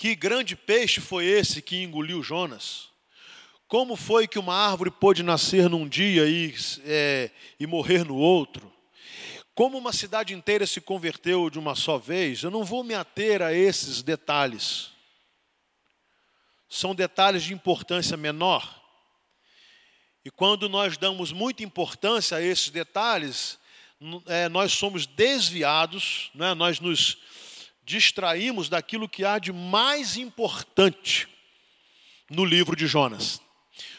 Que grande peixe foi esse que engoliu Jonas? Como foi que uma árvore pôde nascer num dia e, é, e morrer no outro? Como uma cidade inteira se converteu de uma só vez? Eu não vou me ater a esses detalhes. São detalhes de importância menor. E quando nós damos muita importância a esses detalhes, é, nós somos desviados, né? nós nos distraímos daquilo que há de mais importante no livro de Jonas.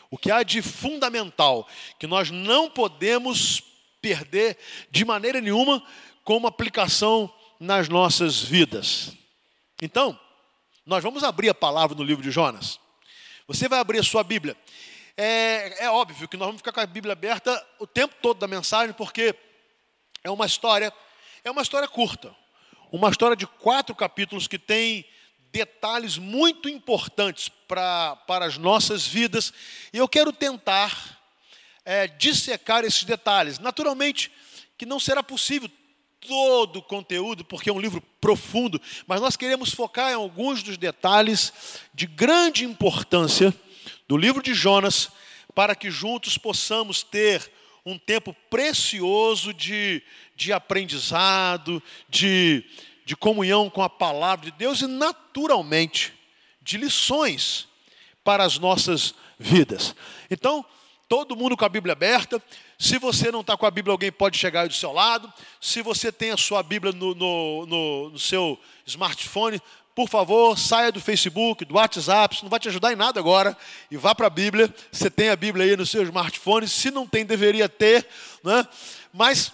O que há de fundamental, que nós não podemos perder de maneira nenhuma como aplicação nas nossas vidas. Então, nós vamos abrir a palavra no livro de Jonas. Você vai abrir a sua Bíblia. É, é óbvio que nós vamos ficar com a Bíblia aberta o tempo todo da mensagem, porque é uma história, é uma história curta. Uma história de quatro capítulos que tem detalhes muito importantes pra, para as nossas vidas. E eu quero tentar é, dissecar esses detalhes. Naturalmente que não será possível todo o conteúdo, porque é um livro profundo, mas nós queremos focar em alguns dos detalhes de grande importância do livro de Jonas, para que juntos possamos ter um tempo precioso de, de aprendizado, de, de comunhão com a palavra de Deus e, naturalmente, de lições para as nossas vidas. Então, todo mundo com a Bíblia aberta. Se você não está com a Bíblia, alguém pode chegar aí do seu lado. Se você tem a sua Bíblia no, no, no, no seu smartphone, por favor, saia do Facebook, do WhatsApp, isso não vai te ajudar em nada agora, e vá para a Bíblia. Você tem a Bíblia aí no seu smartphone, se não tem, deveria ter, né? mas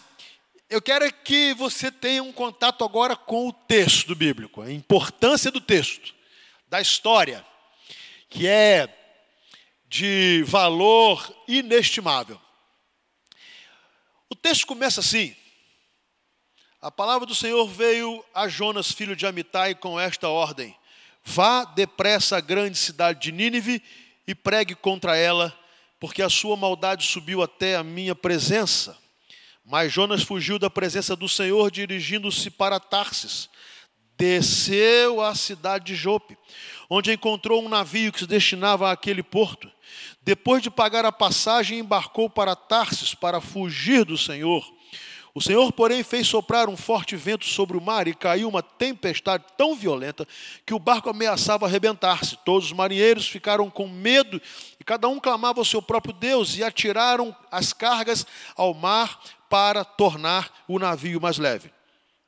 eu quero é que você tenha um contato agora com o texto bíblico, a importância do texto, da história, que é de valor inestimável. O texto começa assim: a palavra do Senhor veio a Jonas, filho de Amitai, com esta ordem: Vá depressa à grande cidade de Nínive e pregue contra ela, porque a sua maldade subiu até a minha presença. Mas Jonas fugiu da presença do Senhor, dirigindo-se para Tarsis. Desceu à cidade de Jope, onde encontrou um navio que se destinava àquele porto. Depois de pagar a passagem, embarcou para Tarsis para fugir do Senhor. O Senhor, porém, fez soprar um forte vento sobre o mar e caiu uma tempestade tão violenta que o barco ameaçava arrebentar-se. Todos os marinheiros ficaram com medo e cada um clamava ao seu próprio Deus e atiraram as cargas ao mar para tornar o navio mais leve.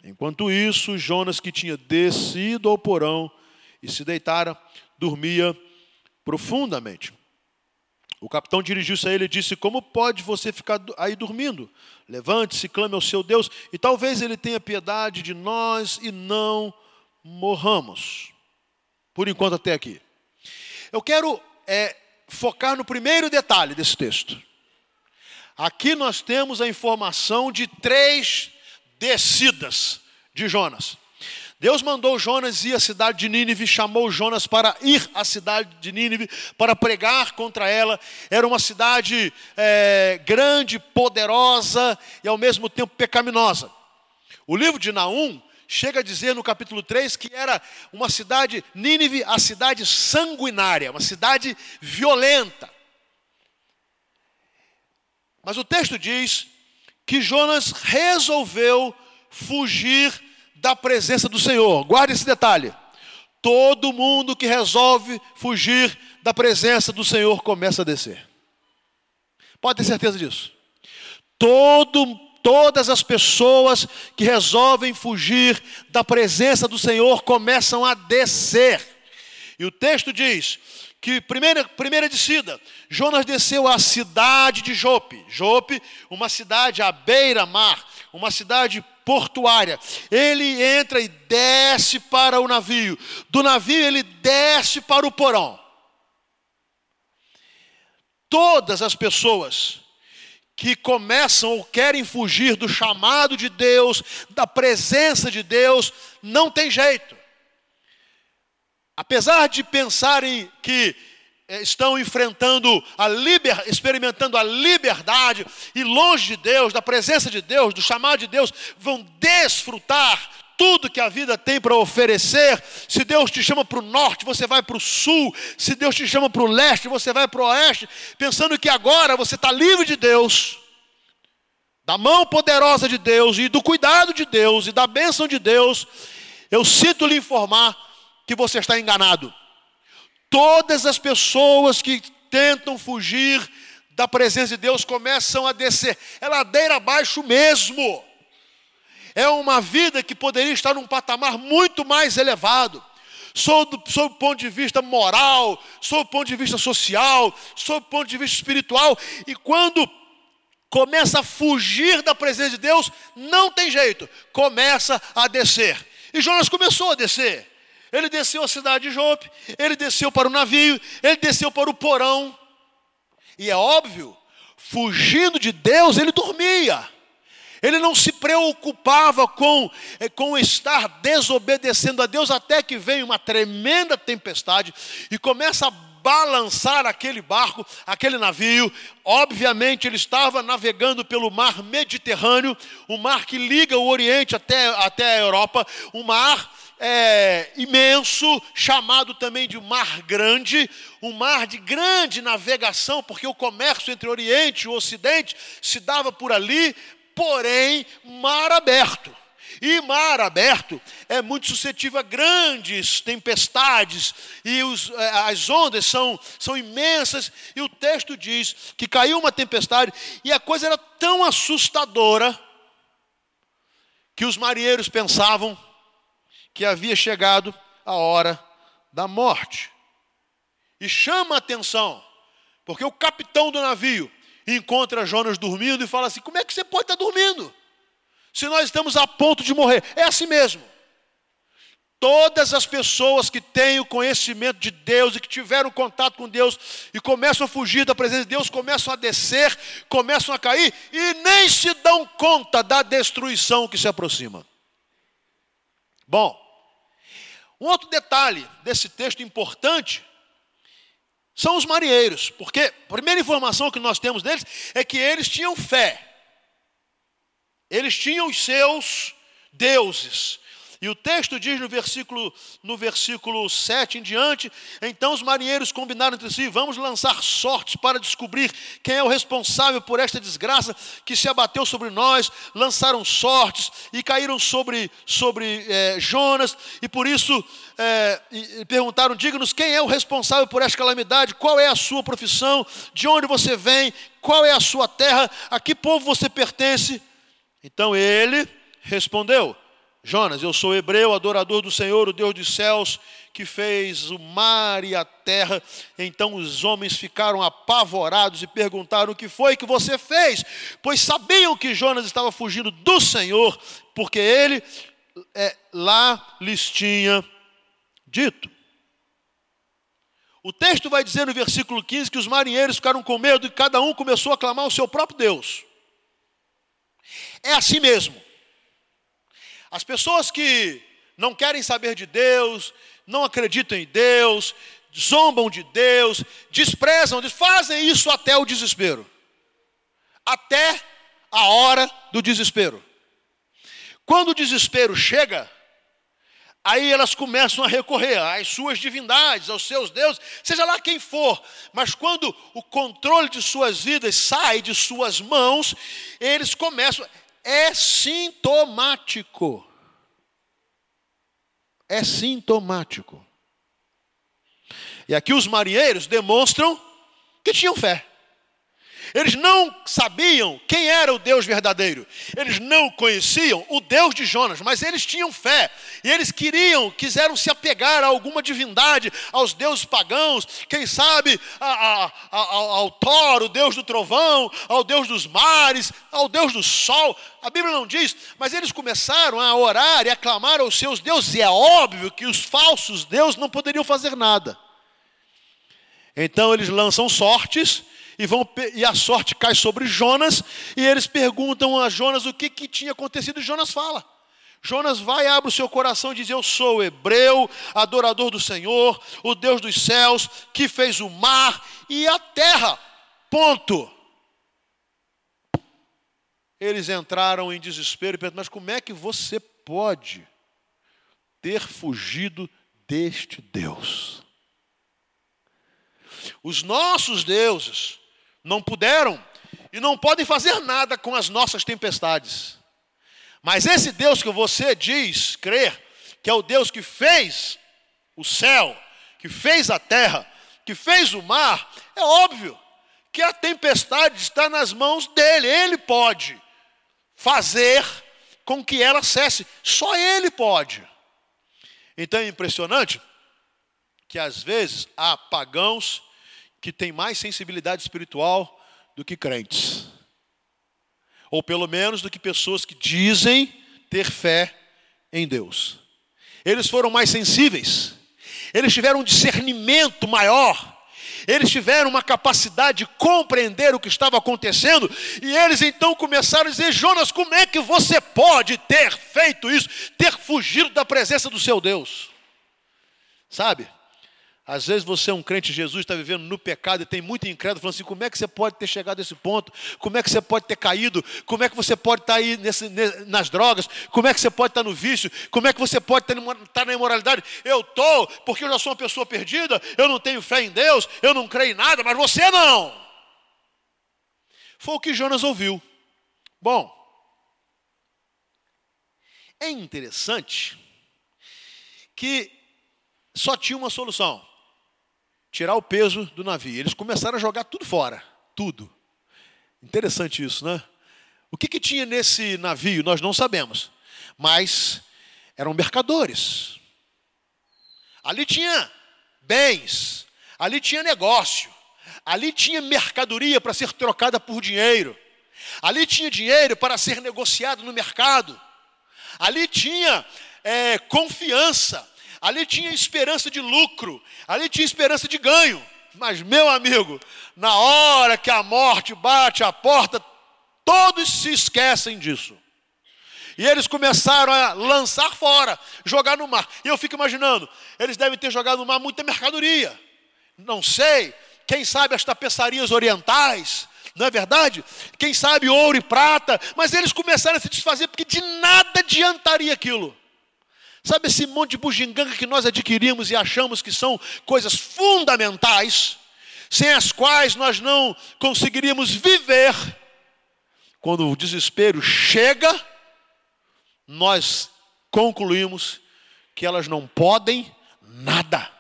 Enquanto isso, Jonas, que tinha descido ao porão e se deitara, dormia profundamente. O capitão dirigiu-se a ele e disse: Como pode você ficar aí dormindo? Levante-se, clame ao seu Deus, e talvez ele tenha piedade de nós e não morramos. Por enquanto, até aqui. Eu quero é, focar no primeiro detalhe desse texto. Aqui nós temos a informação de três descidas de Jonas. Deus mandou Jonas ir à cidade de Nínive, chamou Jonas para ir à cidade de Nínive, para pregar contra ela. Era uma cidade é, grande, poderosa e ao mesmo tempo pecaminosa. O livro de Naum chega a dizer no capítulo 3 que era uma cidade, Nínive, a cidade sanguinária, uma cidade violenta. Mas o texto diz que Jonas resolveu fugir da presença do Senhor. Guarde esse detalhe. Todo mundo que resolve fugir da presença do Senhor começa a descer. Pode ter certeza disso. Todo, todas as pessoas que resolvem fugir da presença do Senhor começam a descer. E o texto diz que, primeira, primeira descida, Jonas desceu à cidade de Jope. Jope, uma cidade à beira-mar, uma cidade portuária. Ele entra e desce para o navio. Do navio ele desce para o porão. Todas as pessoas que começam ou querem fugir do chamado de Deus, da presença de Deus, não tem jeito. Apesar de pensarem que é, estão enfrentando a liber, experimentando a liberdade e longe de Deus, da presença de Deus, do chamado de Deus, vão desfrutar tudo que a vida tem para oferecer. Se Deus te chama para o norte, você vai para o sul. Se Deus te chama para o leste, você vai para o oeste, pensando que agora você está livre de Deus, da mão poderosa de Deus e do cuidado de Deus e da bênção de Deus. Eu sinto lhe informar que você está enganado. Todas as pessoas que tentam fugir da presença de Deus começam a descer, é ladeira abaixo mesmo. É uma vida que poderia estar num patamar muito mais elevado. Sob, sob o ponto de vista moral, sob o ponto de vista social, sob o ponto de vista espiritual, e quando começa a fugir da presença de Deus, não tem jeito, começa a descer. E Jonas começou a descer. Ele desceu a cidade de Jope, ele desceu para o navio, ele desceu para o porão. E é óbvio, fugindo de Deus, ele dormia. Ele não se preocupava com, eh, com estar desobedecendo a Deus, até que vem uma tremenda tempestade e começa a balançar aquele barco, aquele navio. Obviamente, ele estava navegando pelo mar Mediterrâneo, o mar que liga o Oriente até, até a Europa, um mar é, imenso, chamado também de Mar Grande, um mar de grande navegação, porque o comércio entre o Oriente e o Ocidente se dava por ali, porém, mar aberto. E mar aberto é muito suscetível a grandes tempestades, e os, é, as ondas são, são imensas, e o texto diz que caiu uma tempestade, e a coisa era tão assustadora, que os marinheiros pensavam que havia chegado a hora da morte. E chama a atenção, porque o capitão do navio encontra Jonas dormindo e fala assim: Como é que você pode estar dormindo? Se nós estamos a ponto de morrer. É assim mesmo. Todas as pessoas que têm o conhecimento de Deus e que tiveram contato com Deus e começam a fugir da presença de Deus, começam a descer, começam a cair e nem se dão conta da destruição que se aproxima. Bom, um outro detalhe desse texto importante são os marinheiros, porque a primeira informação que nós temos deles é que eles tinham fé, eles tinham os seus deuses, e o texto diz no versículo, no versículo 7 em diante: Então os marinheiros combinaram entre si: Vamos lançar sortes para descobrir quem é o responsável por esta desgraça que se abateu sobre nós. Lançaram sortes e caíram sobre, sobre é, Jonas, e por isso é, e perguntaram: Diga-nos quem é o responsável por esta calamidade, qual é a sua profissão, de onde você vem, qual é a sua terra, a que povo você pertence. Então ele respondeu: Jonas, eu sou hebreu, adorador do Senhor, o Deus dos céus, que fez o mar e a terra. Então os homens ficaram apavorados e perguntaram: O que foi que você fez? Pois sabiam que Jonas estava fugindo do Senhor, porque ele é, lá lhes tinha dito. O texto vai dizer no versículo 15 que os marinheiros ficaram com medo e cada um começou a clamar o seu próprio Deus. É assim mesmo. As pessoas que não querem saber de Deus, não acreditam em Deus, zombam de Deus, desprezam, fazem isso até o desespero. Até a hora do desespero. Quando o desespero chega, aí elas começam a recorrer às suas divindades, aos seus deuses, seja lá quem for. Mas quando o controle de suas vidas sai de suas mãos, eles começam é sintomático. É sintomático. E aqui os marinheiros demonstram que tinham fé. Eles não sabiam quem era o Deus verdadeiro. Eles não conheciam o Deus de Jonas, mas eles tinham fé. E eles queriam, quiseram se apegar a alguma divindade, aos deuses pagãos, quem sabe a, a, a, ao Thor, o Deus do trovão, ao Deus dos mares, ao Deus do sol. A Bíblia não diz, mas eles começaram a orar e a clamar aos seus deuses. E é óbvio que os falsos deuses não poderiam fazer nada. Então eles lançam sortes e, vão, e a sorte cai sobre Jonas, e eles perguntam a Jonas o que, que tinha acontecido, e Jonas fala. Jonas vai, abre o seu coração e diz: Eu sou hebreu, adorador do Senhor, o Deus dos céus, que fez o mar e a terra. Ponto. Eles entraram em desespero e perguntaram: Mas como é que você pode ter fugido deste Deus. Os nossos deuses não puderam e não podem fazer nada com as nossas tempestades. Mas esse Deus que você diz crer, que é o Deus que fez o céu, que fez a terra, que fez o mar, é óbvio que a tempestade está nas mãos dele, ele pode fazer com que ela cesse, só ele pode. Então é impressionante que às vezes há pagãos que têm mais sensibilidade espiritual do que crentes. Ou pelo menos do que pessoas que dizem ter fé em Deus. Eles foram mais sensíveis, eles tiveram um discernimento maior, eles tiveram uma capacidade de compreender o que estava acontecendo, e eles então começaram a dizer: Jonas, como é que você pode ter feito isso, ter fugido da presença do seu Deus? Sabe? Às vezes você é um crente de Jesus, está vivendo no pecado e tem muito incrédulo falando assim: como é que você pode ter chegado a esse ponto? Como é que você pode ter caído? Como é que você pode estar aí nesse, nas drogas? Como é que você pode estar no vício? Como é que você pode estar na imoralidade? Eu estou, porque eu já sou uma pessoa perdida, eu não tenho fé em Deus, eu não creio em nada, mas você não. Foi o que Jonas ouviu. Bom, é interessante que só tinha uma solução tirar o peso do navio. Eles começaram a jogar tudo fora, tudo. Interessante isso, né? O que, que tinha nesse navio, nós não sabemos, mas eram mercadores. Ali tinha bens, ali tinha negócio, ali tinha mercadoria para ser trocada por dinheiro, ali tinha dinheiro para ser negociado no mercado, ali tinha é, confiança, ali tinha esperança de lucro, ali tinha esperança de ganho. Mas, meu amigo, na hora que a morte bate a porta, todos se esquecem disso. E eles começaram a lançar fora, jogar no mar. E eu fico imaginando, eles devem ter jogado no mar muita mercadoria. Não sei, quem sabe as tapeçarias orientais, não é verdade? Quem sabe ouro e prata, mas eles começaram a se desfazer porque de nada adiantaria aquilo. Sabe esse monte de bugiganga que nós adquirimos e achamos que são coisas fundamentais, sem as quais nós não conseguiríamos viver? Quando o desespero chega, nós concluímos que elas não podem nada.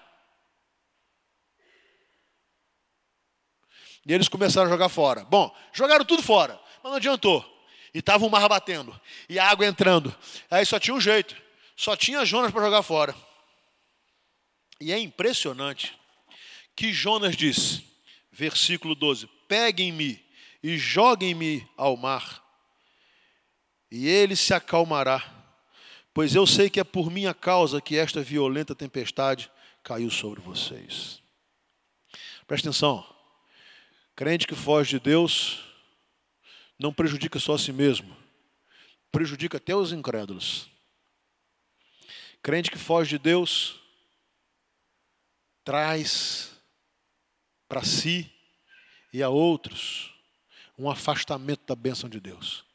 E eles começaram a jogar fora. Bom, jogaram tudo fora, mas não adiantou. E estava o mar batendo, e a água entrando. Aí só tinha um jeito só tinha Jonas para jogar fora. E é impressionante que Jonas diz, versículo 12: Peguem-me e joguem-me ao mar, e ele se acalmará, pois eu sei que é por minha causa que esta violenta tempestade caiu sobre vocês. Presta atenção, crente que foge de Deus não prejudica só a si mesmo, prejudica até os incrédulos. Crente que foge de Deus traz para si e a outros um afastamento da bênção de Deus.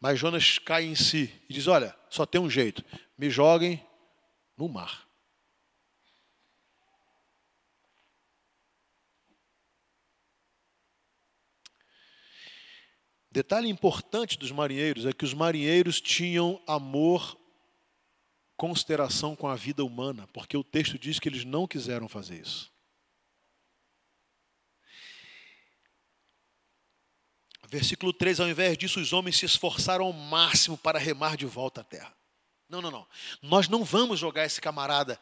Mas Jonas cai em si e diz: Olha, só tem um jeito, me joguem no mar. Detalhe importante dos marinheiros é que os marinheiros tinham amor consideração com a vida humana, porque o texto diz que eles não quiseram fazer isso. Versículo 3: Ao invés disso, os homens se esforçaram ao máximo para remar de volta à terra. Não, não, não. Nós não vamos jogar esse camarada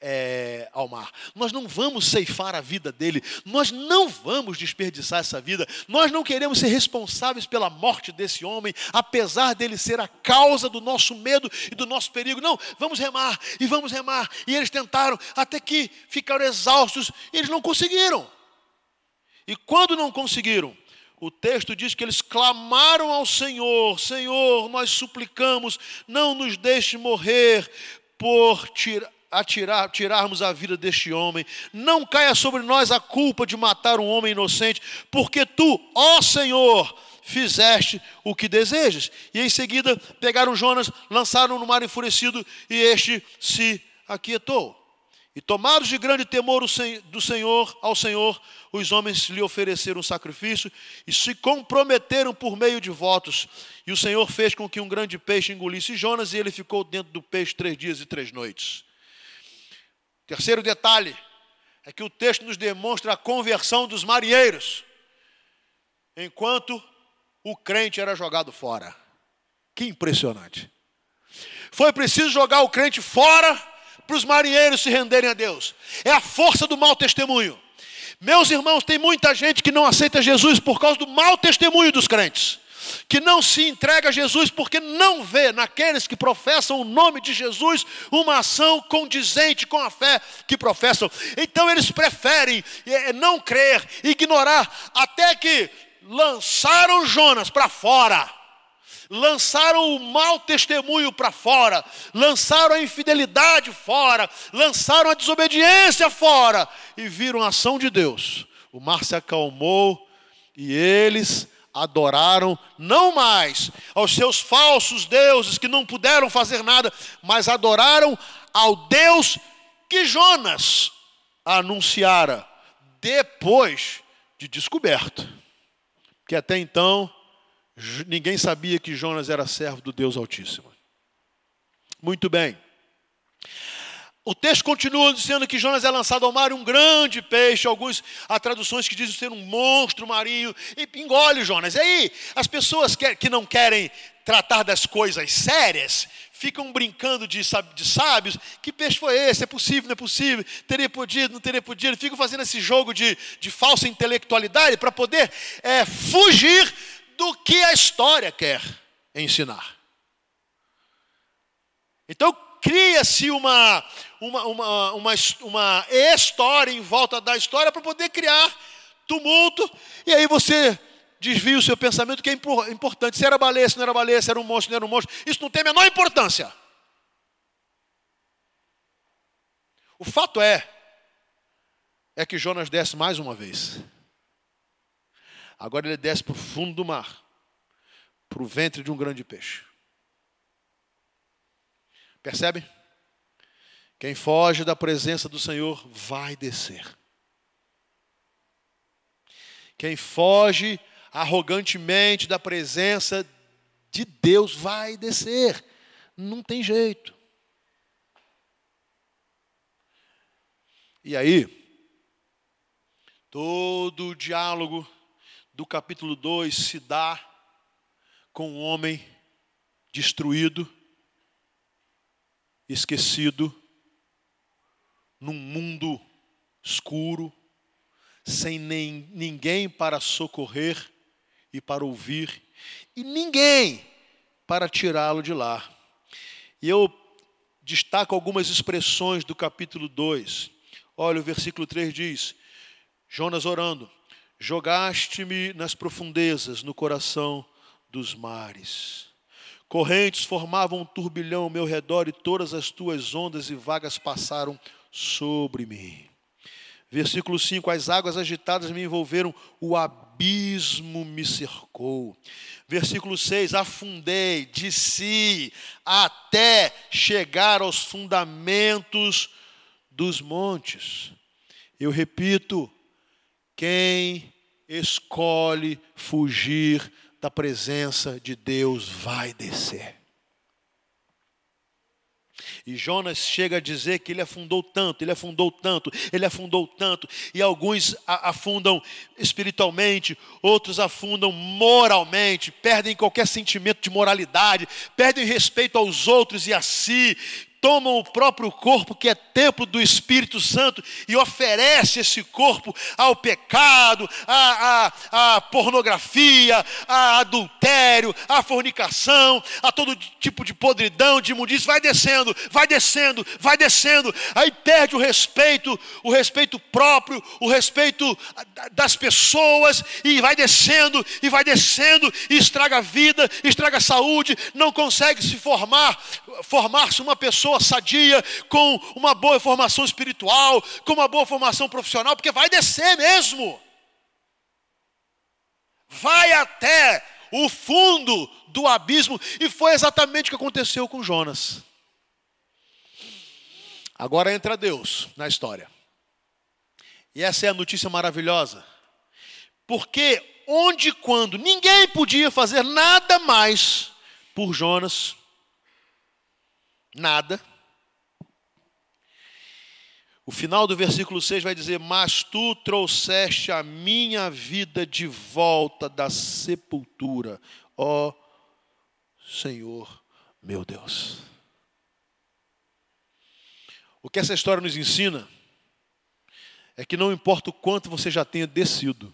é, ao mar. Nós não vamos ceifar a vida dele, nós não vamos desperdiçar essa vida, nós não queremos ser responsáveis pela morte desse homem, apesar dele ser a causa do nosso medo e do nosso perigo. Não, vamos remar e vamos remar. E eles tentaram até que ficaram exaustos e eles não conseguiram. E quando não conseguiram, o texto diz que eles clamaram ao Senhor: Senhor, nós suplicamos, não nos deixe morrer por tirar a tirar, tirarmos a vida deste homem. Não caia sobre nós a culpa de matar um homem inocente, porque tu, ó Senhor, fizeste o que desejas. E em seguida pegaram Jonas, lançaram no mar enfurecido, e este se aquietou. E tomados de grande temor do Senhor ao Senhor, os homens lhe ofereceram sacrifício e se comprometeram por meio de votos. E o Senhor fez com que um grande peixe engolisse Jonas, e ele ficou dentro do peixe três dias e três noites. Terceiro detalhe é que o texto nos demonstra a conversão dos marinheiros, enquanto o crente era jogado fora. Que impressionante. Foi preciso jogar o crente fora para os marinheiros se renderem a Deus. É a força do mau testemunho. Meus irmãos, tem muita gente que não aceita Jesus por causa do mau testemunho dos crentes. Que não se entrega a Jesus porque não vê naqueles que professam o nome de Jesus uma ação condizente com a fé que professam. Então eles preferem é, não crer, ignorar, até que lançaram Jonas para fora lançaram o mau testemunho para fora, lançaram a infidelidade fora, lançaram a desobediência fora e viram a ação de Deus. O mar se acalmou e eles adoraram não mais aos seus falsos deuses que não puderam fazer nada, mas adoraram ao Deus que Jonas anunciara depois de descoberto. Que até então ninguém sabia que Jonas era servo do Deus Altíssimo. Muito bem. O texto continua dizendo que Jonas é lançado ao mar, um grande peixe, alguns há traduções que dizem ser um monstro marinho, e engole Jonas. E aí, as pessoas que, que não querem tratar das coisas sérias, ficam brincando de, de sábios, que peixe foi esse? É possível, não é possível? Teria podido, não teria podido? Ficam fazendo esse jogo de, de falsa intelectualidade para poder é, fugir do que a história quer ensinar. Então cria-se uma, uma, uma, uma, uma história em volta da história para poder criar tumulto, e aí você desvia o seu pensamento que é importante. Se era baleia, se não era baleia, se era um monstro, se não era um monstro, isso não tem a menor importância. O fato é, é que Jonas desce mais uma vez. Agora ele desce para o fundo do mar, para o ventre de um grande peixe. Percebe? Quem foge da presença do Senhor vai descer. Quem foge arrogantemente da presença de Deus vai descer. Não tem jeito. E aí, todo o diálogo do capítulo 2 se dá com um homem destruído, esquecido, num mundo escuro, sem nem, ninguém para socorrer e para ouvir, e ninguém para tirá-lo de lá. E eu destaco algumas expressões do capítulo 2. Olha, o versículo 3 diz: Jonas orando, Jogaste-me nas profundezas, no coração dos mares. Correntes formavam um turbilhão ao meu redor e todas as tuas ondas e vagas passaram sobre mim. Versículo 5: As águas agitadas me envolveram, o abismo me cercou. Versículo 6: Afundei, desci, até chegar aos fundamentos dos montes. Eu repito, quem escolhe fugir da presença de Deus vai descer. E Jonas chega a dizer que ele afundou tanto, ele afundou tanto, ele afundou tanto, e alguns afundam espiritualmente, outros afundam moralmente, perdem qualquer sentimento de moralidade, perdem respeito aos outros e a si, tomam o próprio corpo, que é templo do Espírito Santo, e oferece esse corpo ao pecado, à, à, à pornografia, a adultério, à fornicação, a todo tipo de podridão, de imundícia, vai descendo, vai descendo, vai descendo, aí perde o respeito, o respeito próprio, o respeito das pessoas, e vai descendo, e vai descendo, e estraga a vida, estraga a saúde, não consegue se formar, formar-se uma pessoa pessoa sadia, com uma boa formação espiritual, com uma boa formação profissional, porque vai descer mesmo. Vai até o fundo do abismo, e foi exatamente o que aconteceu com Jonas. Agora entra Deus na história. E essa é a notícia maravilhosa. Porque onde quando ninguém podia fazer nada mais por Jonas, nada. O final do versículo 6 vai dizer: Mas tu trouxeste a minha vida de volta da sepultura, ó Senhor meu Deus. O que essa história nos ensina é que não importa o quanto você já tenha descido,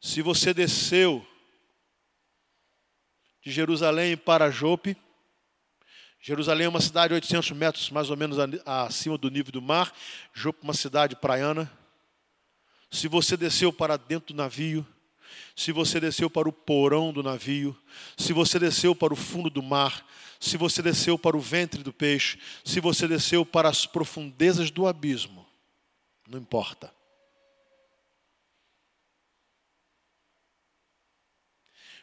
se você desceu de Jerusalém para Jope, Jerusalém é uma cidade de 800 metros mais ou menos acima do nível do mar, Jope uma cidade praiana. Se você desceu para dentro do navio, se você desceu para o porão do navio, se você desceu para o fundo do mar, se você desceu para o ventre do peixe, se você desceu para as profundezas do abismo, não importa.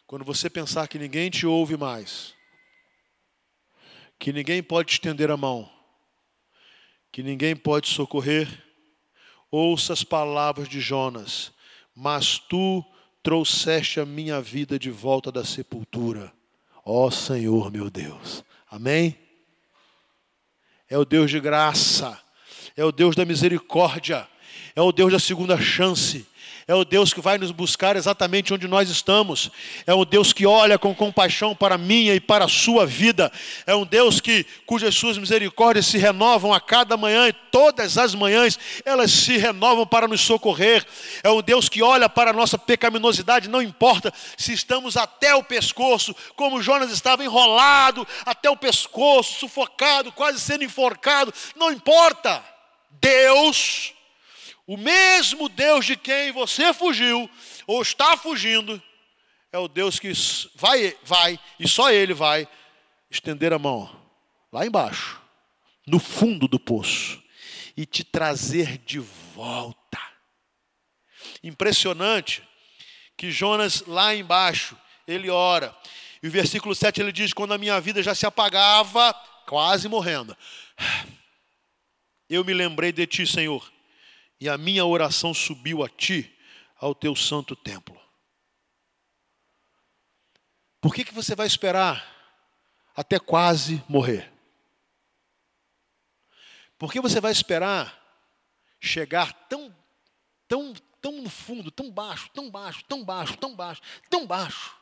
Quando você pensar que ninguém te ouve mais, que ninguém pode estender a mão, que ninguém pode socorrer, ouça as palavras de Jonas, mas tu trouxeste a minha vida de volta da sepultura. Ó Senhor meu Deus. Amém? É o Deus de graça, é o Deus da misericórdia, é o Deus da segunda chance, é o Deus que vai nos buscar exatamente onde nós estamos, é o Deus que olha com compaixão para a minha e para a sua vida, é um Deus que cujas suas misericórdias se renovam a cada manhã e todas as manhãs elas se renovam para nos socorrer, é um Deus que olha para a nossa pecaminosidade, não importa se estamos até o pescoço, como Jonas estava enrolado até o pescoço, sufocado, quase sendo enforcado, não importa. Deus o mesmo Deus de quem você fugiu ou está fugindo é o Deus que vai, vai e só Ele vai estender a mão lá embaixo, no fundo do poço e te trazer de volta. Impressionante que Jonas lá embaixo, ele ora. E o versículo 7 ele diz: Quando a minha vida já se apagava, quase morrendo, eu me lembrei de ti, Senhor e a minha oração subiu a ti, ao teu santo templo. Por que, que você vai esperar até quase morrer? Por que você vai esperar chegar tão, tão, tão no fundo, tão baixo, tão baixo, tão baixo, tão baixo, tão baixo,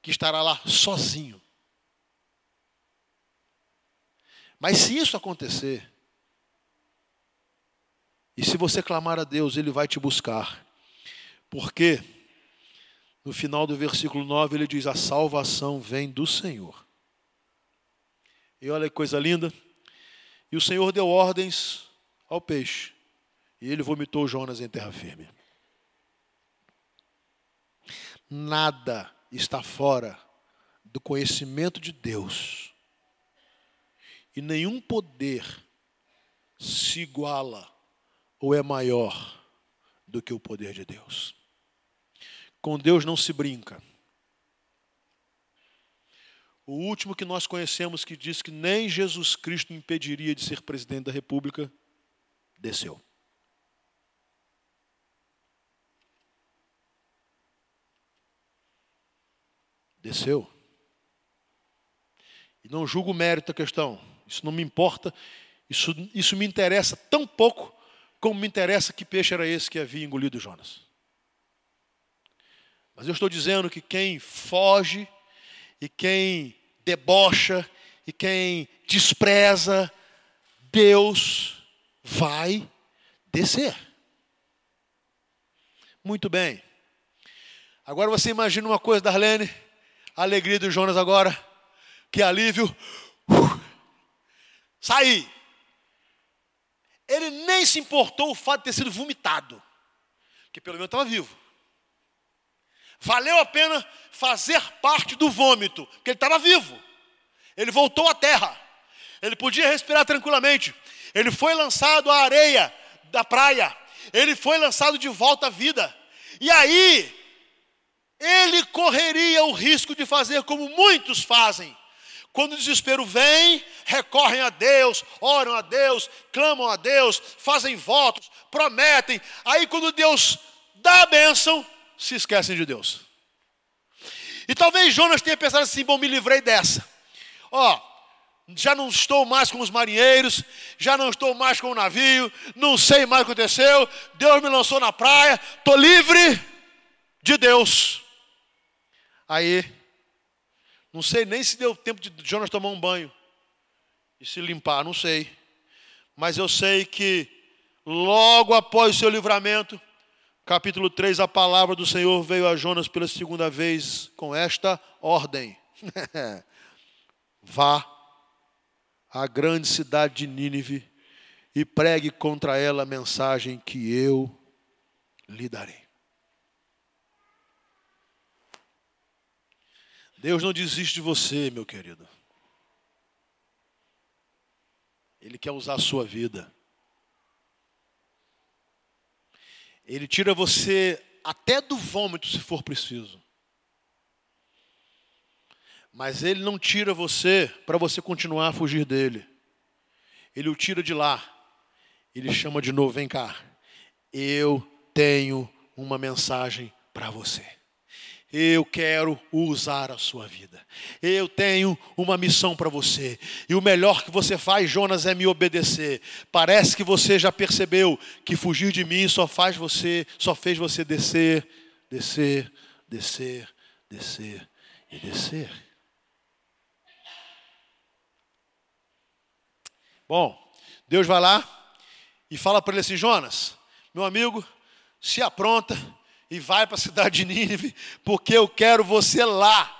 que estará lá sozinho? Mas se isso acontecer, e se você clamar a Deus, Ele vai te buscar. Porque no final do versículo 9 ele diz: A salvação vem do Senhor. E olha que coisa linda. E o Senhor deu ordens ao peixe, e ele vomitou Jonas em terra firme. Nada está fora do conhecimento de Deus, e nenhum poder se iguala ou é maior do que o poder de Deus? Com Deus não se brinca. O último que nós conhecemos que diz que nem Jesus Cristo impediria de ser presidente da República, desceu. Desceu. E não julgo o mérito da questão. Isso não me importa. Isso, isso me interessa tão pouco como me interessa que peixe era esse que havia engolido Jonas. Mas eu estou dizendo que quem foge e quem debocha e quem despreza Deus vai descer. Muito bem. Agora você imagina uma coisa, Darlene, a alegria do Jonas agora, que alívio. Uh, saí. Ele nem se importou o fato de ter sido vomitado, que pelo menos estava vivo. Valeu a pena fazer parte do vômito, porque ele estava vivo. Ele voltou à terra. Ele podia respirar tranquilamente. Ele foi lançado à areia da praia. ele foi lançado de volta à vida. E aí, ele correria o risco de fazer como muitos fazem. Quando o desespero vem, recorrem a Deus, oram a Deus, clamam a Deus, fazem votos, prometem. Aí, quando Deus dá a bênção, se esquecem de Deus. E talvez Jonas tenha pensado assim: bom, me livrei dessa. Ó, já não estou mais com os marinheiros, já não estou mais com o navio, não sei mais o que aconteceu, Deus me lançou na praia, estou livre de Deus. Aí, não sei nem se deu tempo de Jonas tomar um banho e se limpar, não sei. Mas eu sei que logo após o seu livramento, capítulo 3, a palavra do Senhor veio a Jonas pela segunda vez com esta ordem: Vá à grande cidade de Nínive e pregue contra ela a mensagem que eu lhe darei. Deus não desiste de você, meu querido. Ele quer usar a sua vida. Ele tira você até do vômito, se for preciso. Mas ele não tira você para você continuar a fugir dele. Ele o tira de lá. Ele chama de novo: vem cá. Eu tenho uma mensagem para você. Eu quero usar a sua vida. Eu tenho uma missão para você. E o melhor que você faz, Jonas, é me obedecer. Parece que você já percebeu que fugir de mim só faz você, só fez você descer, descer, descer, descer e descer. Bom, Deus vai lá e fala para ele assim: Jonas, meu amigo, se apronta e vai para a cidade de Nínive, porque eu quero você lá.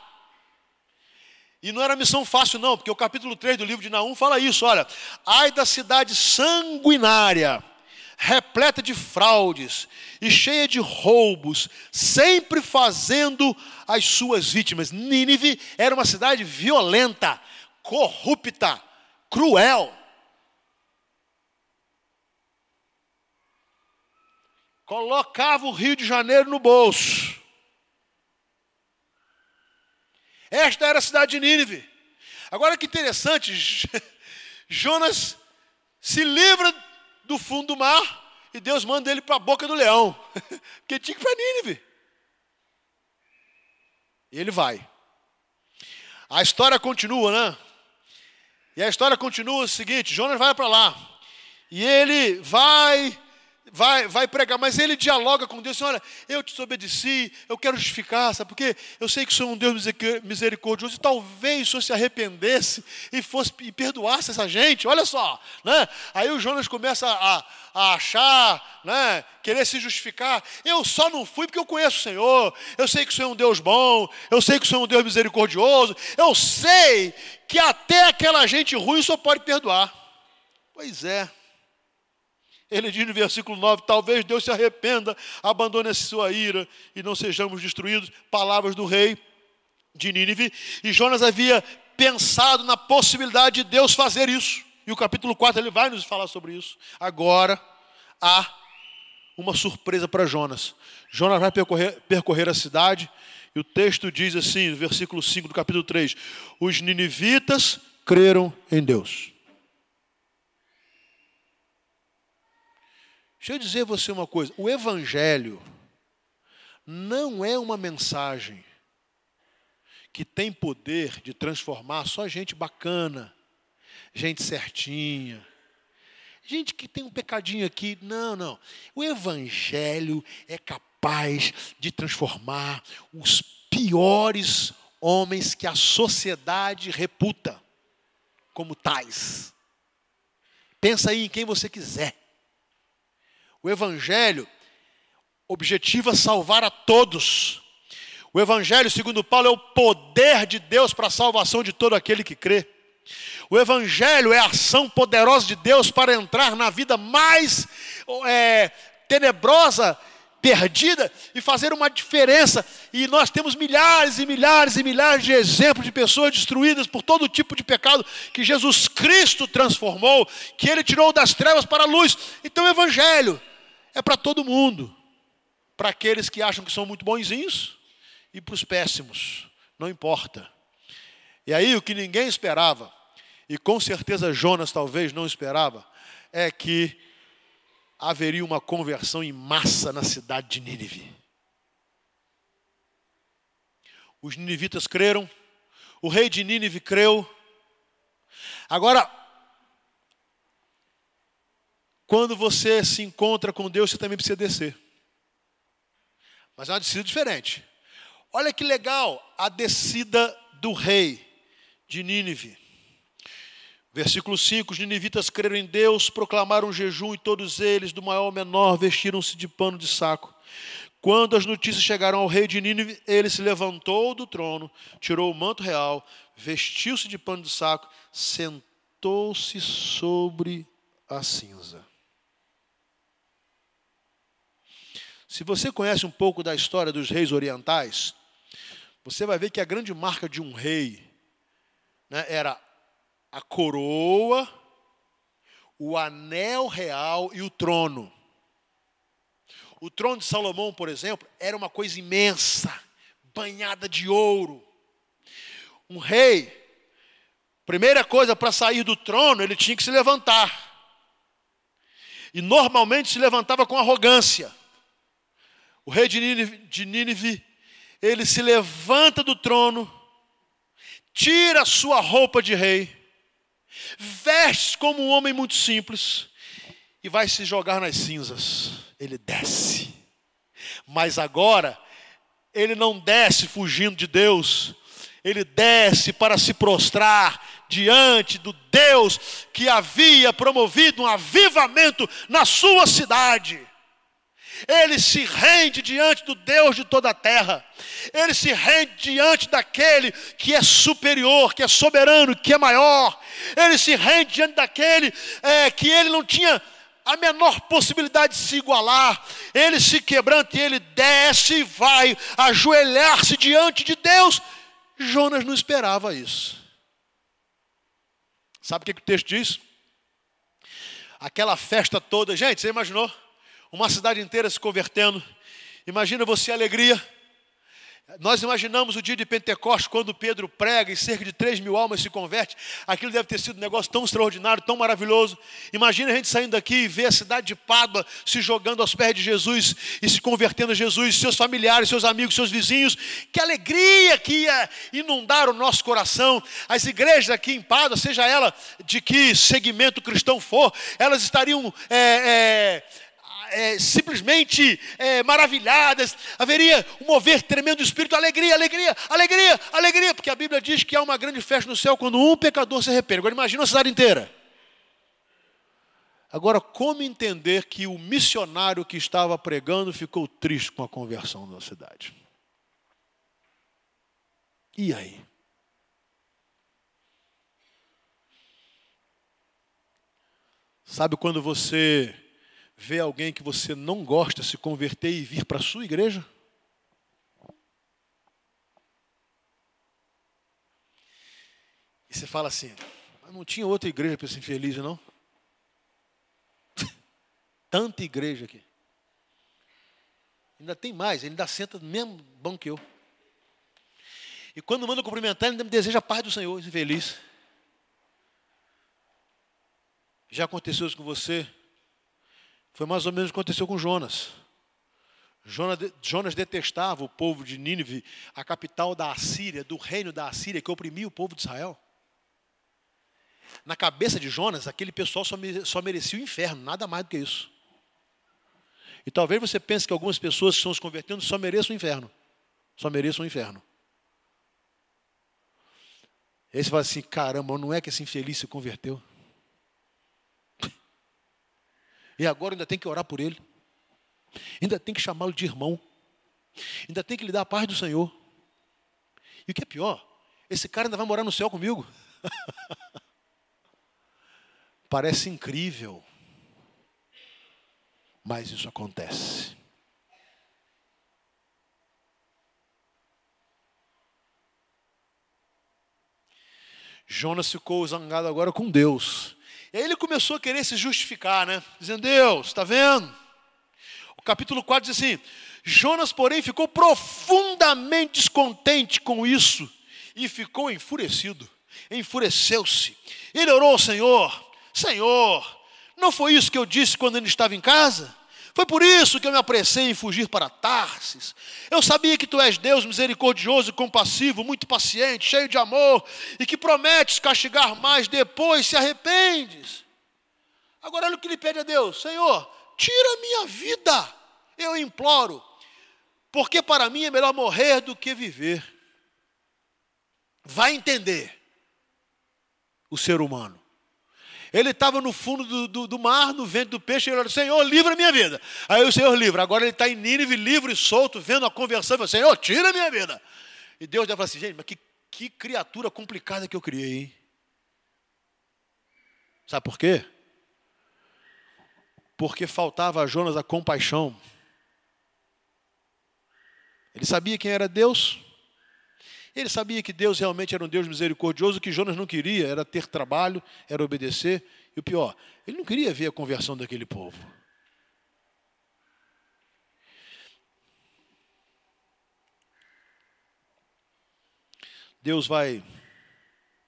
E não era missão fácil, não, porque o capítulo 3 do livro de Naum fala isso: olha, ai da cidade sanguinária, repleta de fraudes e cheia de roubos, sempre fazendo as suas vítimas. Nínive era uma cidade violenta, corrupta, cruel. Colocava o Rio de Janeiro no bolso. Esta era a cidade de Nínive. Agora que interessante, Jonas se livra do fundo do mar e Deus manda ele para a boca do leão, porque tinha que ir para Nínive. E ele vai. A história continua, né? E a história continua o seguinte: Jonas vai para lá. E ele vai vai, vai pregar, mas ele dialoga com Deus, olha, eu te desobedeci, eu quero justificar, sabe porque eu sei que Senhor é um Deus misericordioso, e talvez o Senhor se arrependesse e fosse e perdoasse essa gente, olha só, né? Aí o Jonas começa a, a achar, né? Querer se justificar, eu só não fui porque eu conheço o Senhor, eu sei que o Senhor é um Deus bom, eu sei que o Senhor é um Deus misericordioso, eu sei que até aquela gente ruim o Senhor pode perdoar. Pois é. Ele diz no versículo 9: Talvez Deus se arrependa, abandone a sua ira e não sejamos destruídos. Palavras do rei de Nínive. E Jonas havia pensado na possibilidade de Deus fazer isso. E o capítulo 4 ele vai nos falar sobre isso. Agora há uma surpresa para Jonas. Jonas vai percorrer, percorrer a cidade. E o texto diz assim, no versículo 5 do capítulo 3: Os ninivitas creram em Deus. Deixa eu dizer a você uma coisa: o Evangelho não é uma mensagem que tem poder de transformar só gente bacana, gente certinha, gente que tem um pecadinho aqui. Não, não. O Evangelho é capaz de transformar os piores homens que a sociedade reputa como tais. Pensa aí em quem você quiser. O Evangelho objetiva salvar a todos. O Evangelho, segundo Paulo, é o poder de Deus para a salvação de todo aquele que crê. O Evangelho é a ação poderosa de Deus para entrar na vida mais é, tenebrosa, perdida e fazer uma diferença. E nós temos milhares e milhares e milhares de exemplos de pessoas destruídas por todo tipo de pecado que Jesus Cristo transformou, que Ele tirou das trevas para a luz. Então, o Evangelho é para todo mundo. Para aqueles que acham que são muito bonzinhos e para os péssimos. Não importa. E aí o que ninguém esperava, e com certeza Jonas talvez não esperava, é que haveria uma conversão em massa na cidade de Nínive. Os ninivitas creram, o rei de Nínive creu. Agora, quando você se encontra com Deus, você também precisa descer. Mas é uma descida diferente. Olha que legal a descida do rei de Nínive. Versículo 5: Os ninivitas creram em Deus, proclamaram jejum e todos eles, do maior ao menor, vestiram-se de pano de saco. Quando as notícias chegaram ao rei de Nínive, ele se levantou do trono, tirou o manto real, vestiu-se de pano de saco, sentou-se sobre a cinza. Se você conhece um pouco da história dos reis orientais, você vai ver que a grande marca de um rei né, era a coroa, o anel real e o trono. O trono de Salomão, por exemplo, era uma coisa imensa, banhada de ouro. Um rei, primeira coisa para sair do trono, ele tinha que se levantar. E normalmente se levantava com arrogância. O rei de Nínive, ele se levanta do trono, tira a sua roupa de rei, veste como um homem muito simples e vai se jogar nas cinzas ele desce. Mas agora, ele não desce fugindo de Deus, ele desce para se prostrar diante do Deus que havia promovido um avivamento na sua cidade. Ele se rende diante do Deus de toda a terra. Ele se rende diante daquele que é superior, que é soberano, que é maior. Ele se rende diante daquele é, que ele não tinha a menor possibilidade de se igualar. Ele se quebranta e ele desce e vai ajoelhar-se diante de Deus. Jonas não esperava isso. Sabe o que, que o texto diz? Aquela festa toda, gente, você imaginou? Uma cidade inteira se convertendo. Imagina você a alegria nós imaginamos o dia de Pentecostes, quando Pedro prega e cerca de 3 mil almas se converte. Aquilo deve ter sido um negócio tão extraordinário, tão maravilhoso. Imagina a gente saindo daqui e ver a cidade de Pádua se jogando aos pés de Jesus e se convertendo a Jesus, seus familiares, seus amigos, seus vizinhos. Que alegria que ia inundar o nosso coração. As igrejas aqui em Pádua, seja ela de que segmento cristão for, elas estariam. É, é, é, simplesmente é, maravilhadas, haveria um mover tremendo do Espírito, alegria, alegria, alegria, alegria, porque a Bíblia diz que há uma grande festa no céu quando um pecador se arrepende. Agora imagina a cidade inteira. Agora, como entender que o missionário que estava pregando ficou triste com a conversão da cidade? E aí? Sabe quando você ver alguém que você não gosta se converter e vir para a sua igreja? E você fala assim, não tinha outra igreja para esse infeliz, não? Tanta igreja aqui. Ainda tem mais, ele ainda senta no mesmo banco que eu. E quando manda cumprimentar, ele ainda me deseja a paz do Senhor, esse infeliz. Já aconteceu isso com você? Foi mais ou menos o que aconteceu com Jonas. Jonas detestava o povo de Nínive, a capital da Assíria, do reino da Assíria, que oprimia o povo de Israel. Na cabeça de Jonas, aquele pessoal só merecia o inferno, nada mais do que isso. E talvez você pense que algumas pessoas que estão se convertendo só mereçam o inferno. Só mereçam o inferno. E aí você fala assim: caramba, não é que esse infeliz se converteu? E agora ainda tem que orar por ele. Ainda tem que chamá-lo de irmão. Ainda tem que lhe dar a paz do Senhor. E o que é pior, esse cara ainda vai morar no céu comigo. Parece incrível. Mas isso acontece. Jonas ficou zangado agora com Deus. E aí ele começou a querer se justificar, né? Dizendo, Deus, está vendo? capítulo 4 diz assim: Jonas, porém, ficou profundamente descontente com isso e ficou enfurecido. Enfureceu-se. Ele orou ao Senhor: Senhor, não foi isso que eu disse quando ele estava em casa? Foi por isso que eu me apressei em fugir para Tarsis. Eu sabia que tu és Deus misericordioso e compassivo, muito paciente, cheio de amor, e que prometes castigar mais depois se arrependes. Agora olha o que ele pede a Deus: Senhor, tira a minha vida, eu imploro, porque para mim é melhor morrer do que viver. Vai entender o ser humano. Ele estava no fundo do, do, do, mar, no vento do peixe, e ele falou, Senhor, livra a minha vida. Aí o Senhor livra. Agora ele está em Nínive, livre e solto, vendo a conversão, e falou, Senhor, tira a minha vida. E Deus deve falar assim, gente, mas que, que criatura complicada que eu criei, hein? Sabe por quê? Porque faltava a Jonas a compaixão. Ele sabia quem era Deus, ele sabia que Deus realmente era um Deus misericordioso, que Jonas não queria era ter trabalho, era obedecer. E o pior, ele não queria ver a conversão daquele povo. Deus vai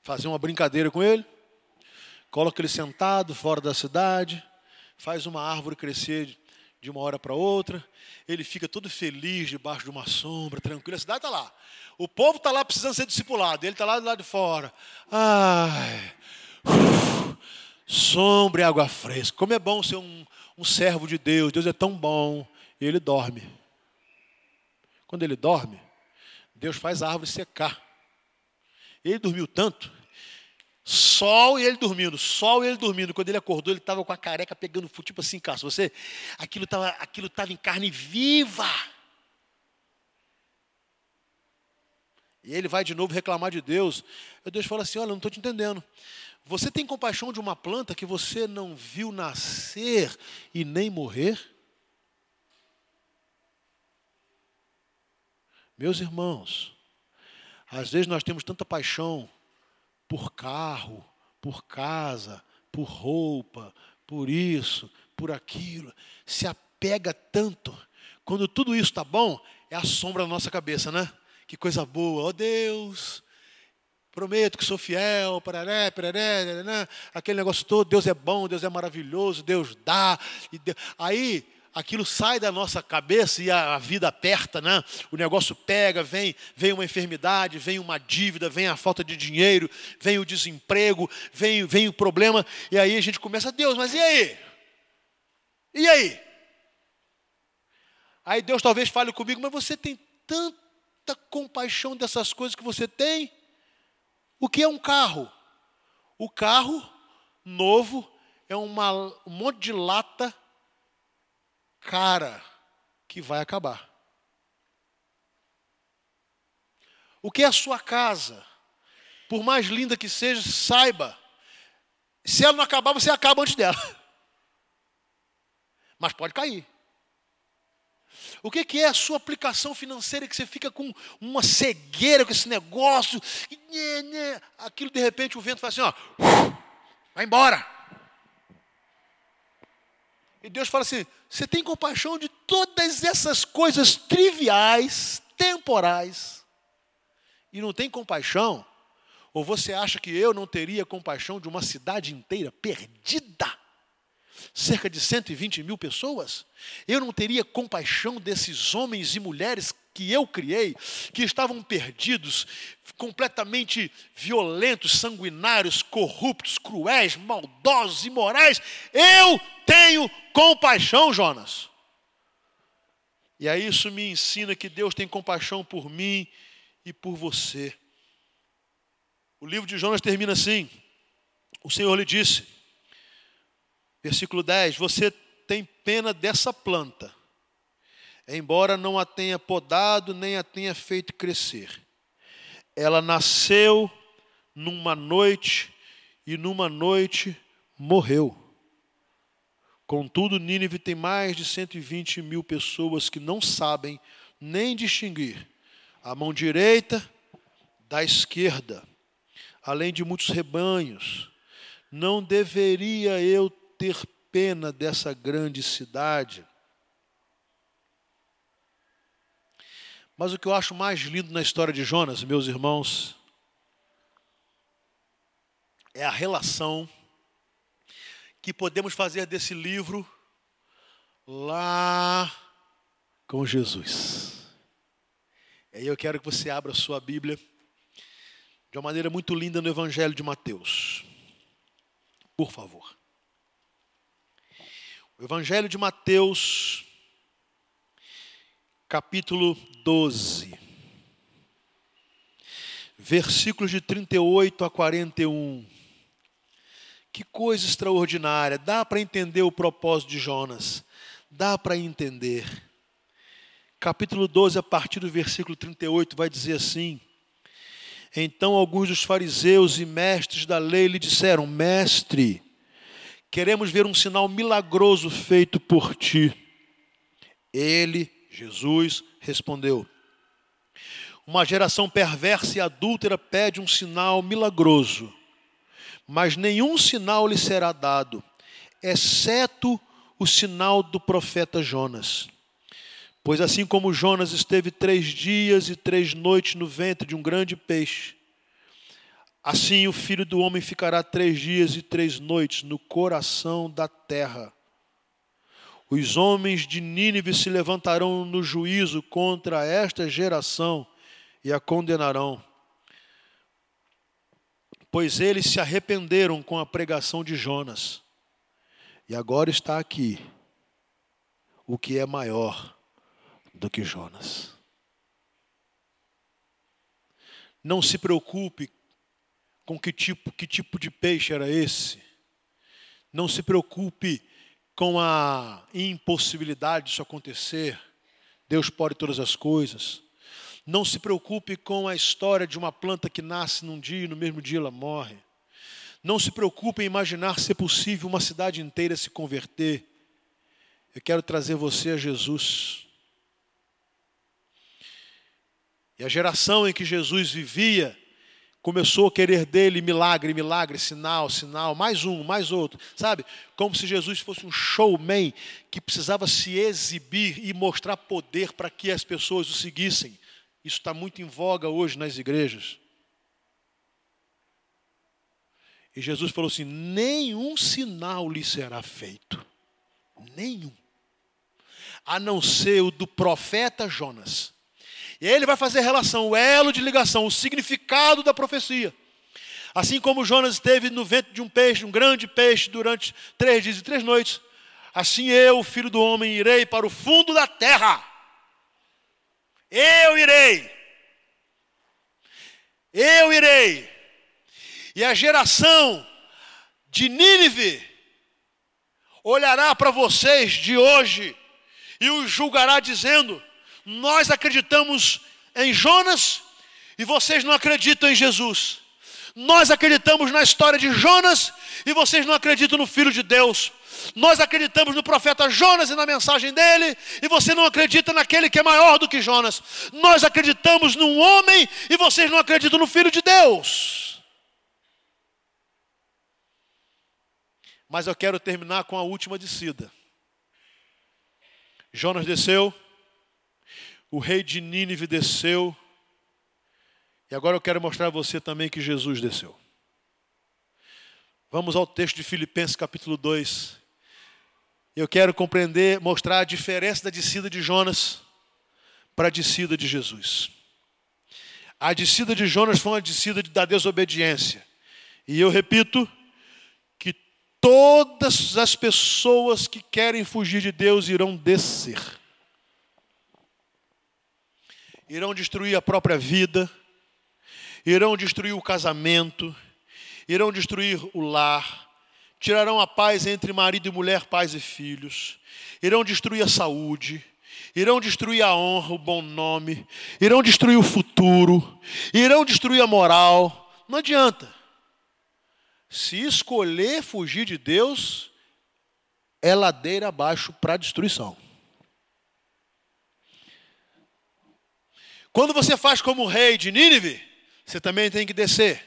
fazer uma brincadeira com ele, coloca ele sentado fora da cidade, faz uma árvore crescer de uma hora para outra, ele fica todo feliz debaixo de uma sombra, tranquilo, a cidade está lá. O povo está lá precisando ser discipulado, ele está lá do lado de fora. Ai, uf, sombra e água fresca. Como é bom ser um, um servo de Deus, Deus é tão bom. E ele dorme. Quando ele dorme, Deus faz a árvore secar. Ele dormiu tanto Sol e ele dormindo, sol e ele dormindo. Quando ele acordou, ele estava com a careca pegando fogo, tipo assim, Cássio, você, aquilo estava aquilo tava em carne viva. E ele vai de novo reclamar de Deus. E Deus fala assim: Olha, não estou te entendendo. Você tem compaixão de uma planta que você não viu nascer e nem morrer? Meus irmãos, às vezes nós temos tanta paixão por carro, por casa, por roupa, por isso, por aquilo. Se apega tanto. Quando tudo isso está bom, é a sombra da nossa cabeça, né? Que coisa boa, ó oh, Deus, prometo que sou fiel, pararé, pararé, né? aquele negócio todo, Deus é bom, Deus é maravilhoso, Deus dá. Deus... Aí aquilo sai da nossa cabeça e a, vida aperta, né? O negócio pega, vem, vem uma enfermidade, vem uma dívida, vem a falta de dinheiro, vem o desemprego, vem, vem o problema, e aí a gente começa, Deus, mas e aí? E aí? Aí Deus talvez fale comigo, mas você tem tanta compaixão dessas coisas que você tem? O que é um carro? O carro novo é uma, um monte de lata cara que vai acabar. O que é a sua casa? Por mais linda que seja, saiba. Se ela não acabar, você acaba antes dela. Mas pode cair. O que é a sua aplicação financeira que você fica com uma cegueira com esse negócio? Aquilo de repente o vento faz assim, ó, vai embora. E Deus fala assim: você tem compaixão de todas essas coisas triviais, temporais, e não tem compaixão? Ou você acha que eu não teria compaixão de uma cidade inteira perdida? Cerca de 120 mil pessoas? Eu não teria compaixão desses homens e mulheres que eu criei, que estavam perdidos, completamente violentos, sanguinários, corruptos, cruéis, maldosos, imorais. Eu tenho compaixão, Jonas. E aí isso me ensina que Deus tem compaixão por mim e por você. O livro de Jonas termina assim: O Senhor lhe disse, versículo 10: Você tem pena dessa planta embora não a tenha podado nem a tenha feito crescer. Ela nasceu numa noite e numa noite morreu. Contudo, Nínive tem mais de 120 mil pessoas que não sabem nem distinguir a mão direita da esquerda, além de muitos rebanhos. Não deveria eu ter pena dessa grande cidade? Mas o que eu acho mais lindo na história de Jonas, meus irmãos, é a relação que podemos fazer desse livro lá com Jesus. E aí eu quero que você abra a sua Bíblia de uma maneira muito linda no Evangelho de Mateus. Por favor. O Evangelho de Mateus, capítulo 12, versículos de 38 a 41. Que coisa extraordinária! Dá para entender o propósito de Jonas, dá para entender. Capítulo 12, a partir do versículo 38, vai dizer assim: Então alguns dos fariseus e mestres da lei lhe disseram: Mestre, queremos ver um sinal milagroso feito por ti. Ele, Jesus, respondeu: Uma geração perversa e adúltera pede um sinal milagroso mas nenhum sinal lhe será dado, exceto o sinal do profeta Jonas. Pois assim como Jonas esteve três dias e três noites no ventre de um grande peixe, assim o filho do homem ficará três dias e três noites no coração da terra. Os homens de Nínive se levantarão no juízo contra esta geração e a condenarão pois eles se arrependeram com a pregação de Jonas. E agora está aqui o que é maior do que Jonas. Não se preocupe com que tipo, que tipo de peixe era esse. Não se preocupe com a impossibilidade disso acontecer. Deus pode todas as coisas. Não se preocupe com a história de uma planta que nasce num dia e no mesmo dia ela morre. Não se preocupe em imaginar ser possível uma cidade inteira se converter. Eu quero trazer você a Jesus. E a geração em que Jesus vivia começou a querer dele milagre, milagre, sinal, sinal, mais um, mais outro, sabe? Como se Jesus fosse um showman que precisava se exibir e mostrar poder para que as pessoas o seguissem. Isso está muito em voga hoje nas igrejas. E Jesus falou assim: nenhum sinal lhe será feito. Nenhum. A não ser o do profeta Jonas. E ele vai fazer relação, o elo de ligação, o significado da profecia. Assim como Jonas esteve no ventre de um peixe, um grande peixe, durante três dias e três noites, assim eu, filho do homem, irei para o fundo da terra. Eu irei. Eu irei. E a geração de Nínive olhará para vocês de hoje e os julgará dizendo: Nós acreditamos em Jonas e vocês não acreditam em Jesus. Nós acreditamos na história de Jonas e vocês não acreditam no Filho de Deus. Nós acreditamos no profeta Jonas e na mensagem dele, e você não acredita naquele que é maior do que Jonas. Nós acreditamos num homem e vocês não acreditam no Filho de Deus. Mas eu quero terminar com a última descida. Jonas desceu, o rei de Nínive desceu, e agora eu quero mostrar a você também que Jesus desceu. Vamos ao texto de Filipenses capítulo 2, eu quero compreender, mostrar a diferença da descida de Jonas para a descida de Jesus. A descida de Jonas foi uma descida da desobediência. E eu repito que todas as pessoas que querem fugir de Deus irão descer. Irão destruir a própria vida, irão destruir o casamento, irão destruir o lar, tirarão a paz entre marido e mulher, pais e filhos, irão destruir a saúde, irão destruir a honra, o bom nome, irão destruir o futuro, irão destruir a moral. Não adianta. Se escolher fugir de Deus, é ladeira abaixo para destruição. Quando você faz como o rei de Nínive, você também tem que descer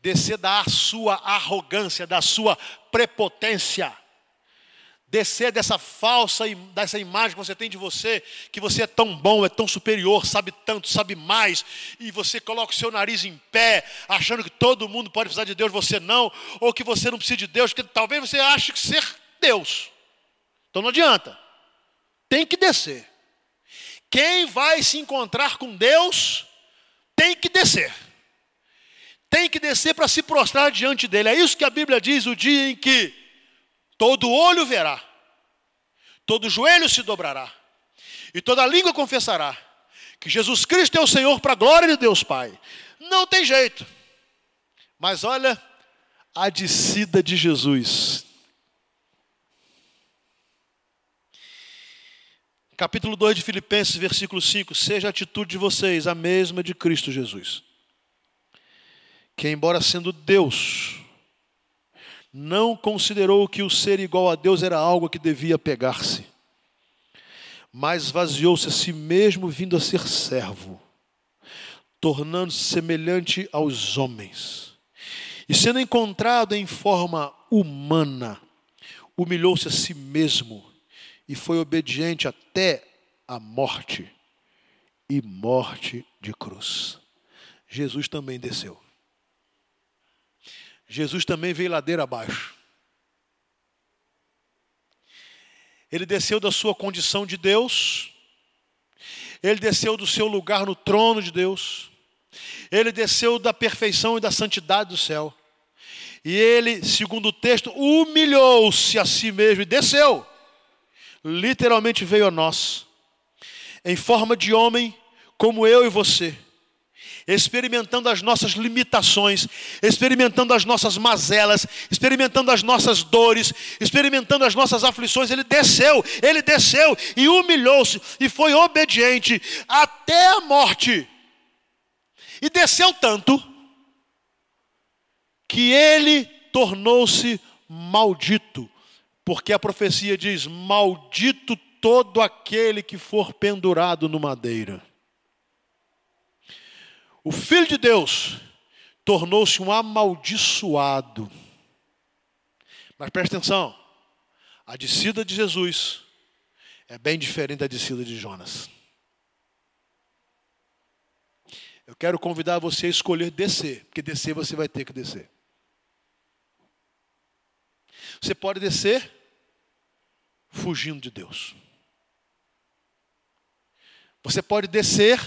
descer da sua arrogância, da sua prepotência, descer dessa falsa, dessa imagem que você tem de você, que você é tão bom, é tão superior, sabe tanto, sabe mais, e você coloca o seu nariz em pé, achando que todo mundo pode precisar de Deus, você não, ou que você não precisa de Deus, porque talvez você ache que ser Deus. Então não adianta. Tem que descer. Quem vai se encontrar com Deus tem que descer. Tem que descer para se prostrar diante dele. É isso que a Bíblia diz o dia em que todo olho verá, todo joelho se dobrará, e toda língua confessará que Jesus Cristo é o Senhor para a glória de Deus Pai. Não tem jeito. Mas olha a descida de Jesus. Capítulo 2 de Filipenses, versículo 5: Seja a atitude de vocês a mesma de Cristo Jesus, que, embora sendo Deus, não considerou que o ser igual a Deus era algo que devia pegar-se, mas esvaziou-se a si mesmo, vindo a ser servo, tornando-se semelhante aos homens. E sendo encontrado em forma humana, humilhou-se a si mesmo e foi obediente até a morte e morte de cruz. Jesus também desceu. Jesus também veio ladeira abaixo. Ele desceu da sua condição de Deus, ele desceu do seu lugar no trono de Deus, ele desceu da perfeição e da santidade do céu, e ele, segundo o texto, humilhou-se a si mesmo e desceu, literalmente veio a nós, em forma de homem, como eu e você experimentando as nossas limitações, experimentando as nossas mazelas, experimentando as nossas dores, experimentando as nossas aflições. Ele desceu, ele desceu e humilhou-se e foi obediente até a morte. E desceu tanto que ele tornou-se maldito, porque a profecia diz: Maldito todo aquele que for pendurado no madeira. O Filho de Deus tornou-se um amaldiçoado. Mas preste atenção: a descida de Jesus é bem diferente da descida de Jonas. Eu quero convidar você a escolher descer, porque descer você vai ter que descer. Você pode descer fugindo de Deus. Você pode descer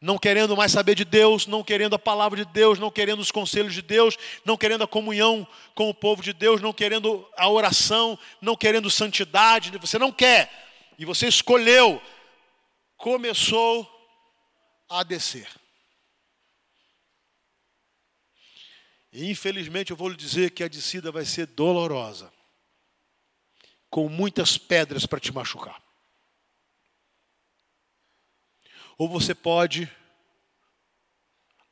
não querendo mais saber de Deus, não querendo a palavra de Deus, não querendo os conselhos de Deus, não querendo a comunhão com o povo de Deus, não querendo a oração, não querendo santidade, você não quer, e você escolheu, começou a descer. E infelizmente eu vou lhe dizer que a descida vai ser dolorosa, com muitas pedras para te machucar. Ou você pode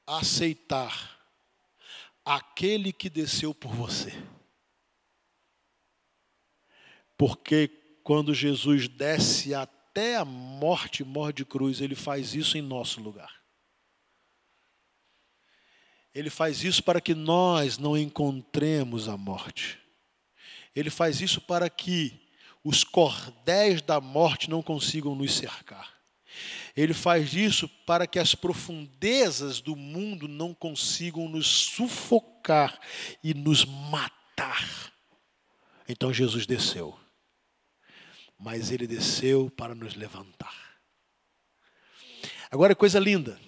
aceitar aquele que desceu por você. Porque quando Jesus desce até a morte, morre de cruz, ele faz isso em nosso lugar. Ele faz isso para que nós não encontremos a morte. Ele faz isso para que os cordéis da morte não consigam nos cercar. Ele faz isso para que as profundezas do mundo não consigam nos sufocar e nos matar. Então Jesus desceu. Mas ele desceu para nos levantar. Agora, coisa linda.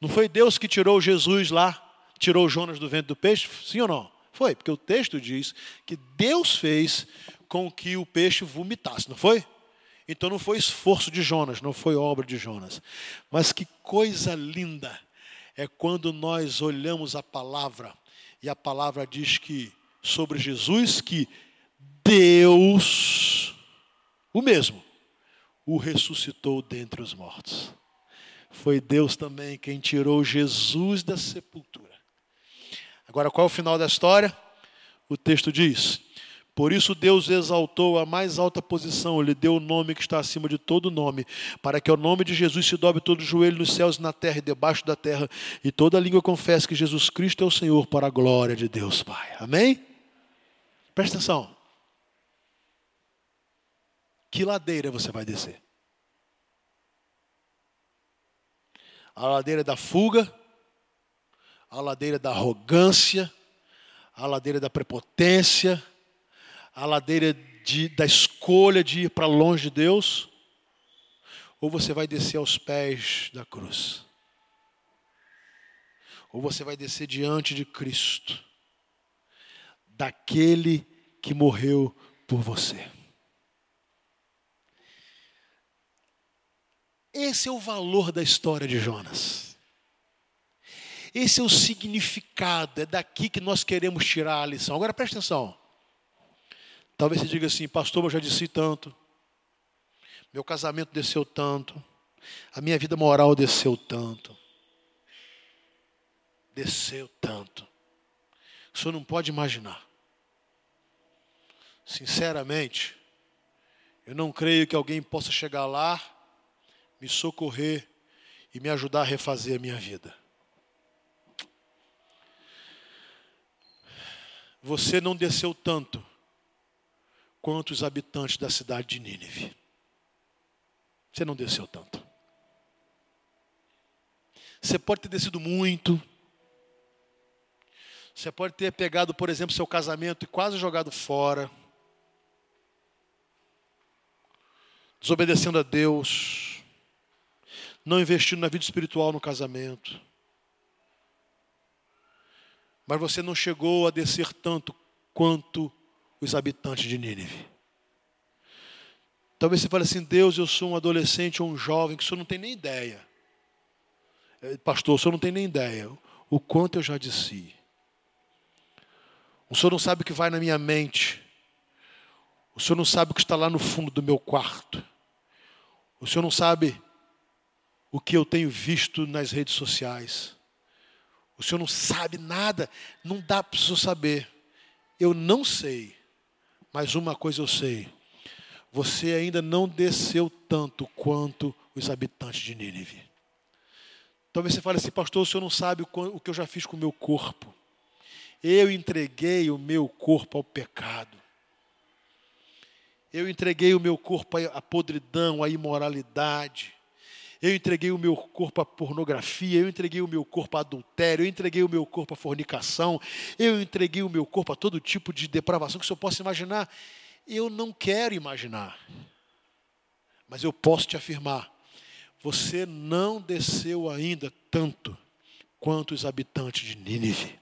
Não foi Deus que tirou Jesus lá, tirou Jonas do ventre do peixe? Sim ou não? Foi, porque o texto diz que Deus fez com que o peixe vomitasse, não foi? Então não foi esforço de Jonas, não foi obra de Jonas. Mas que coisa linda é quando nós olhamos a palavra e a palavra diz que sobre Jesus que Deus, o mesmo, o ressuscitou dentre os mortos. Foi Deus também quem tirou Jesus da sepultura. Agora, qual é o final da história? O texto diz: por isso Deus exaltou a mais alta posição, lhe deu o nome que está acima de todo nome, para que ao nome de Jesus se dobre todo o joelho nos céus e na terra e debaixo da terra, e toda língua confesse que Jesus Cristo é o Senhor, para a glória de Deus Pai. Amém? Presta atenção. Que ladeira você vai descer? A ladeira da fuga, a ladeira da arrogância, a ladeira da prepotência, a ladeira de, da escolha de ir para longe de Deus, ou você vai descer aos pés da cruz, ou você vai descer diante de Cristo, daquele que morreu por você. Esse é o valor da história de Jonas. Esse é o significado, é daqui que nós queremos tirar a lição. Agora preste atenção. Talvez você diga assim, pastor, eu já disse tanto. Meu casamento desceu tanto. A minha vida moral desceu tanto. Desceu tanto. O senhor não pode imaginar. Sinceramente, eu não creio que alguém possa chegar lá, me socorrer e me ajudar a refazer a minha vida. Você não desceu tanto quanto os habitantes da cidade de Nínive. Você não desceu tanto. Você pode ter descido muito. Você pode ter pegado, por exemplo, seu casamento e quase jogado fora. Desobedecendo a Deus. Não investindo na vida espiritual no casamento. Mas você não chegou a descer tanto quanto os habitantes de Nínive. Talvez você fale assim: Deus, eu sou um adolescente ou um jovem que o senhor não tem nem ideia. Eh, pastor, o senhor não tem nem ideia o quanto eu já disse. O senhor não sabe o que vai na minha mente. O senhor não sabe o que está lá no fundo do meu quarto. O senhor não sabe o que eu tenho visto nas redes sociais. O senhor não sabe nada, não dá para o senhor saber. Eu não sei, mas uma coisa eu sei: você ainda não desceu tanto quanto os habitantes de Nínive. Talvez você fale assim, pastor, o senhor não sabe o que eu já fiz com o meu corpo. Eu entreguei o meu corpo ao pecado. Eu entreguei o meu corpo à podridão, à imoralidade. Eu entreguei o meu corpo à pornografia, eu entreguei o meu corpo a adultério, eu entreguei o meu corpo à fornicação, eu entreguei o meu corpo a todo tipo de depravação que o senhor possa imaginar. Eu não quero imaginar, mas eu posso te afirmar: você não desceu ainda tanto quanto os habitantes de Nínive.